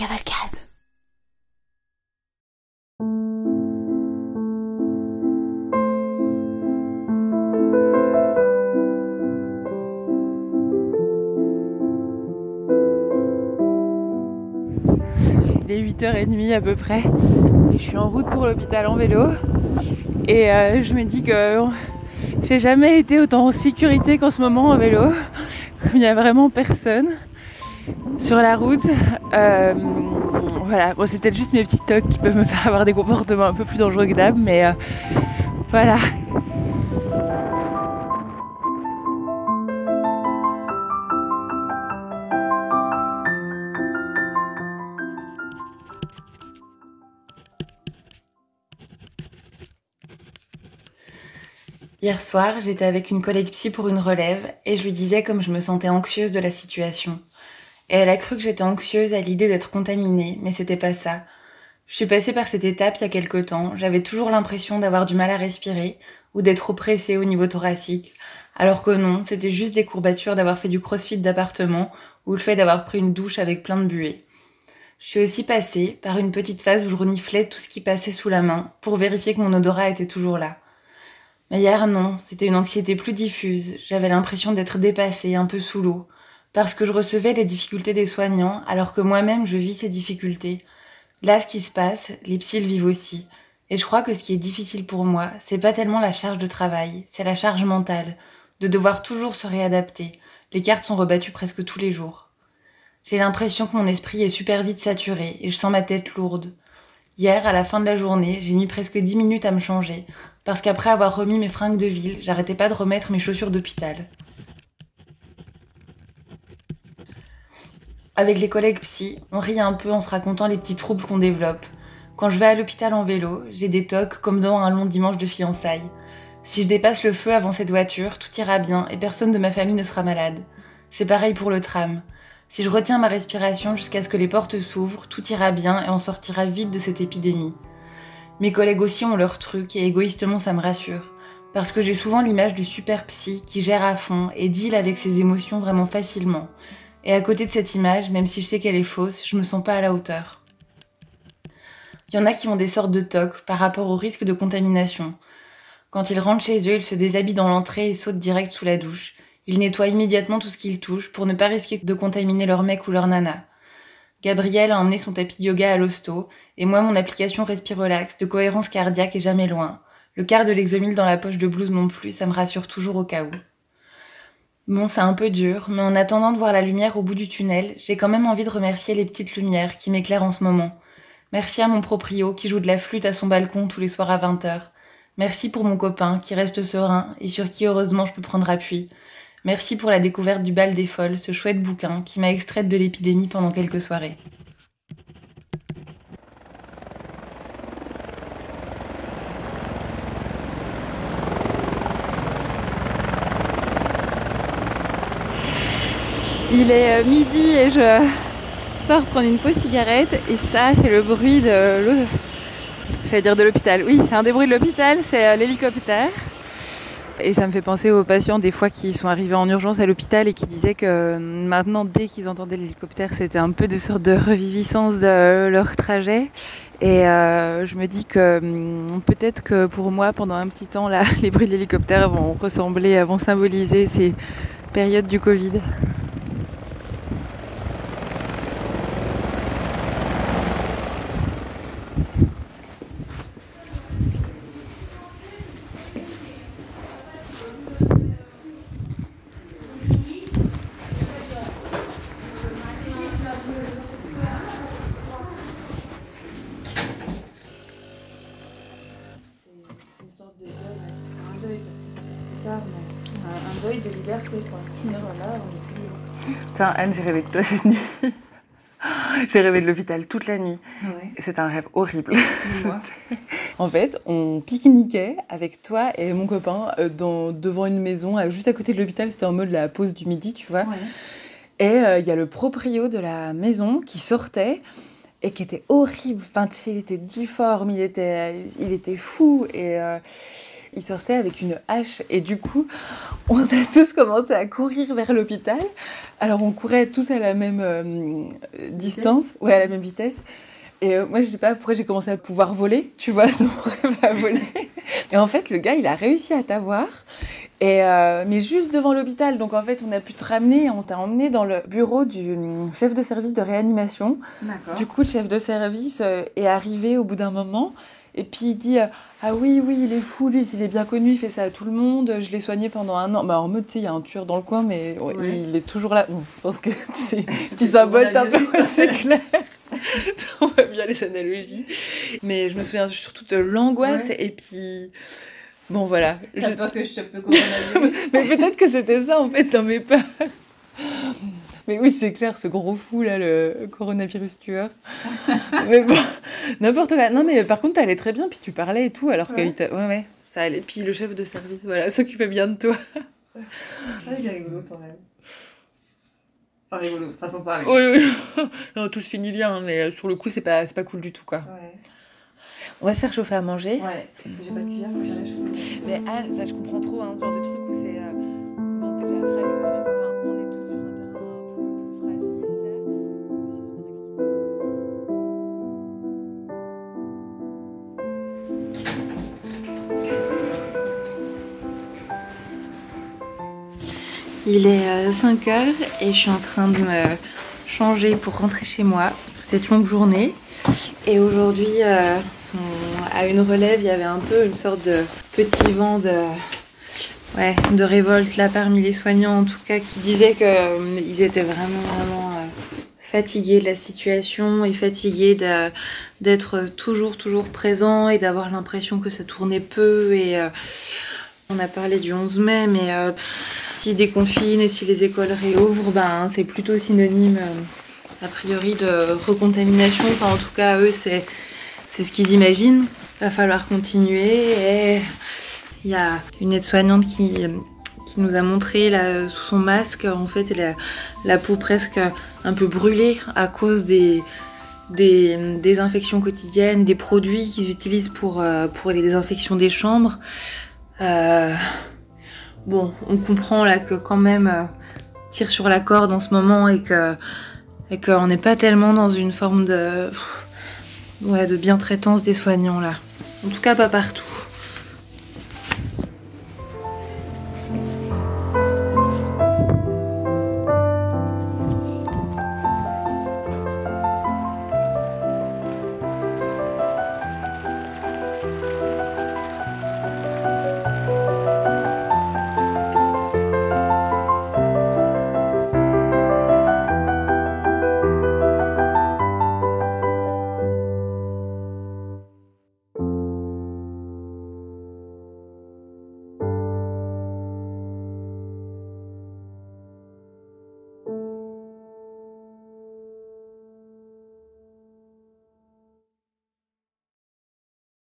Il est 8h30 à peu près. Et je suis en route pour l'hôpital en vélo. Et euh, je me dis que j'ai jamais été autant en sécurité qu'en ce moment en vélo. Il n'y a vraiment personne sur la route. Euh, voilà, bon, c'est peut-être juste mes petits tocs qui peuvent me faire avoir des comportements un peu plus dangereux que d'hab, mais euh, voilà, Hier soir, j'étais avec une collègue psy pour une relève et je lui disais comme je me sentais anxieuse de la situation. Et elle a cru que j'étais anxieuse à l'idée d'être contaminée, mais c'était pas ça. Je suis passée par cette étape il y a quelque temps, j'avais toujours l'impression d'avoir du mal à respirer ou d'être oppressée au niveau thoracique, alors que non, c'était juste des courbatures d'avoir fait du crossfit d'appartement ou le fait d'avoir pris une douche avec plein de buée. Je suis aussi passée par une petite phase où je reniflais tout ce qui passait sous la main pour vérifier que mon odorat était toujours là. Mais hier, non, c'était une anxiété plus diffuse. J'avais l'impression d'être dépassée, un peu sous l'eau. Parce que je recevais les difficultés des soignants, alors que moi-même je vis ces difficultés. Là, ce qui se passe, les psys le vivent aussi. Et je crois que ce qui est difficile pour moi, c'est pas tellement la charge de travail, c'est la charge mentale, de devoir toujours se réadapter. Les cartes sont rebattues presque tous les jours. J'ai l'impression que mon esprit est super vite saturé et je sens ma tête lourde. Hier, à la fin de la journée, j'ai mis presque dix minutes à me changer, parce qu'après avoir remis mes fringues de ville, j'arrêtais pas de remettre mes chaussures d'hôpital. Avec les collègues psy, on rit un peu en se racontant les petits troubles qu'on développe. Quand je vais à l'hôpital en vélo, j'ai des tocs comme dans un long dimanche de fiançailles. Si je dépasse le feu avant cette voiture, tout ira bien et personne de ma famille ne sera malade. C'est pareil pour le tram. Si je retiens ma respiration jusqu'à ce que les portes s'ouvrent, tout ira bien et on sortira vite de cette épidémie. Mes collègues aussi ont leur truc et égoïstement ça me rassure. Parce que j'ai souvent l'image du super psy qui gère à fond et deal avec ses émotions vraiment facilement. Et à côté de cette image, même si je sais qu'elle est fausse, je me sens pas à la hauteur. Il y en a qui ont des sortes de tocs par rapport au risque de contamination. Quand ils rentrent chez eux, ils se déshabillent dans l'entrée et sautent direct sous la douche. Ils nettoient immédiatement tout ce qu'ils touchent pour ne pas risquer de contaminer leur mec ou leur nana. Gabriel a emmené son tapis yoga à l'hosto, et moi mon application Respirelax de cohérence cardiaque est jamais loin. Le quart de l'exomile dans la poche de blouse non plus, ça me rassure toujours au cas où. Bon, c'est un peu dur, mais en attendant de voir la lumière au bout du tunnel, j'ai quand même envie de remercier les petites lumières qui m'éclairent en ce moment. Merci à mon proprio qui joue de la flûte à son balcon tous les soirs à 20h. Merci pour mon copain qui reste serein et sur qui heureusement je peux prendre appui. Merci pour la découverte du bal des folles, ce chouette bouquin qui m'a extraite de l'épidémie pendant quelques soirées. Il est euh, midi et je sors prendre une pause cigarette et ça c'est le bruit de dire de l'hôpital. Oui, c'est un des bruits de l'hôpital, c'est euh, l'hélicoptère. Et ça me fait penser aux patients des fois qui sont arrivés en urgence à l'hôpital et qui disaient que maintenant, dès qu'ils entendaient l'hélicoptère, c'était un peu des sortes de reviviscence de leur trajet. Et euh, je me dis que hum, peut-être que pour moi, pendant un petit temps, là, les bruits de l'hélicoptère vont ressembler, vont symboliser ces périodes du Covid. Un, deuil de liberté, quoi. Voilà, on est Putain, Anne, j'ai rêvé de toi cette nuit. J'ai rêvé de l'hôpital toute la nuit. Ouais. C'est un rêve horrible. en fait, on pique-niquait avec toi et mon copain euh, dans, devant une maison, euh, juste à côté de l'hôpital. C'était en mode la pause du midi, tu vois. Ouais. Et euh, il y a le proprio de la maison qui sortait et qui était horrible. Enfin, tu sais, il était difforme, il était, il était fou. Et, il sortait avec une hache et du coup, on a tous commencé à courir vers l'hôpital. Alors on courait tous à la même euh, distance, ouais, à la même vitesse. Et euh, moi, je sais pas pourquoi j'ai commencé à pouvoir voler, tu vois, rêve à voler. Et en fait, le gars, il a réussi à t'avoir. Et euh, mais juste devant l'hôpital, donc en fait on a pu te ramener, on t'a emmené dans le bureau du chef de service de réanimation. Du coup le chef de service est arrivé au bout d'un moment et puis il dit ah oui, oui, il est fou, lui, il est bien connu, il fait ça à tout le monde. Je l'ai soigné pendant un an. Bah, en mode, tu sais, il y a un tueur dans le coin, mais il est toujours là. je pense que c'est petit symbole, un peu, c'est clair. On voit bien les analogies. Mais je me souviens surtout de l'angoisse et puis. Bon, voilà. T'as peur que je chope le Mais peut-être que c'était ça, en fait, dans mes peurs. Mais oui, c'est clair, ce gros fou là, le coronavirus tueur. mais bon, n'importe quoi. Non, mais par contre, t'allais très bien, puis tu parlais et tout, alors ouais. que. Ouais, ouais, ça allait. Puis le chef de service, voilà, s'occupait bien de toi. Ah, il est rigolo quand même. Enfin, rigolo, façon de parler. Oui, oui. non, tout se finit bien, hein, mais sur le coup, c'est pas, pas cool du tout, quoi. Ouais. On va se faire chauffer à manger. Ouais, j'ai pas de cuillère, mais j'ai chauffer. Mais Anne, je comprends trop, hein, ce genre de truc où c'est. Il est 5 euh, et je suis en train de me changer pour rentrer chez moi cette longue journée. Et aujourd'hui, euh, à une relève, il y avait un peu une sorte de petit vent de, ouais, de révolte là parmi les soignants, en tout cas, qui disaient qu'ils euh, étaient vraiment, vraiment fatigués de la situation et fatigués d'être toujours, toujours présents et d'avoir l'impression que ça tournait peu. Et on a parlé du 11 mai, mais si déconfine et si les écoles réouvrent, ben, c'est plutôt synonyme euh, a priori de recontamination. Enfin, en tout cas, eux, c'est, c'est ce qu'ils imaginent. Il va falloir continuer. Il y a une aide-soignante qui, qui nous a montré là, sous son masque, en fait, elle a la peau presque un peu brûlée à cause des, des, infections quotidiennes, des produits qu'ils utilisent pour, euh, pour les désinfections des chambres. Euh, bon, on comprend là que quand même euh, tire sur la corde en ce moment et que et qu'on n'est pas tellement dans une forme de ouais, de bien traitance des soignants là. En tout cas pas partout.